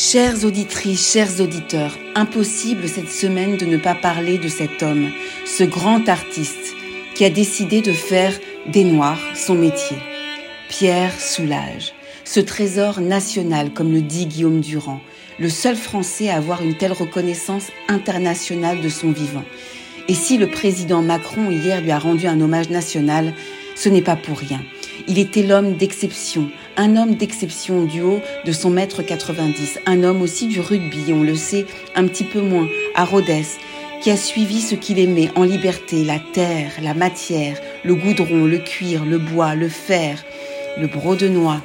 Chères auditrices, chers auditeurs, impossible cette semaine de ne pas parler de cet homme, ce grand artiste qui a décidé de faire des Noirs son métier. Pierre Soulage, ce trésor national, comme le dit Guillaume Durand, le seul Français à avoir une telle reconnaissance internationale de son vivant. Et si le président Macron hier lui a rendu un hommage national, ce n'est pas pour rien. Il était l'homme d'exception, un homme d'exception du haut de son mètre 90, un homme aussi du rugby, on le sait un petit peu moins, à Rhodes, qui a suivi ce qu'il aimait en liberté, la terre, la matière, le goudron, le cuir, le bois, le fer, le brodenois.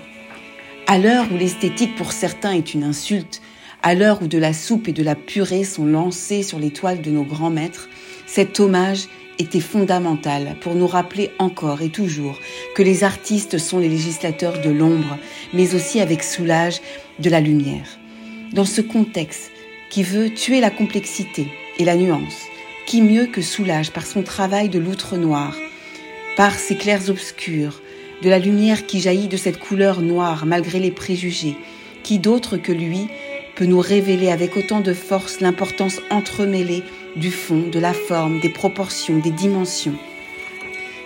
À l'heure où l'esthétique pour certains est une insulte, à l'heure où de la soupe et de la purée sont lancées sur les toiles de nos grands maîtres, cet hommage était fondamental pour nous rappeler encore et toujours que les artistes sont les législateurs de l'ombre, mais aussi avec soulage de la lumière. Dans ce contexte qui veut tuer la complexité et la nuance, qui mieux que soulage par son travail de loutre noire, par ses clairs obscurs, de la lumière qui jaillit de cette couleur noire malgré les préjugés, qui d'autre que lui peut nous révéler avec autant de force l'importance entremêlée du fond, de la forme, des proportions, des dimensions.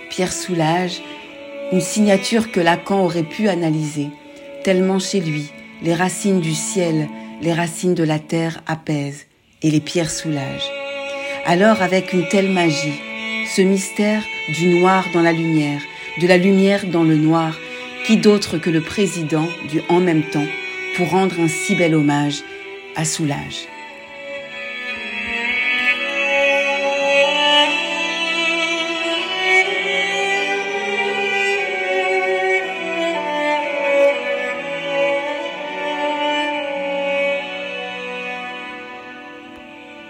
Pierre Soulage, une signature que Lacan aurait pu analyser, tellement chez lui, les racines du ciel, les racines de la terre apaisent et les pierres soulagent. Alors avec une telle magie, ce mystère du noir dans la lumière, de la lumière dans le noir, qui d'autre que le président du en même temps pour rendre un si bel hommage à Soulage.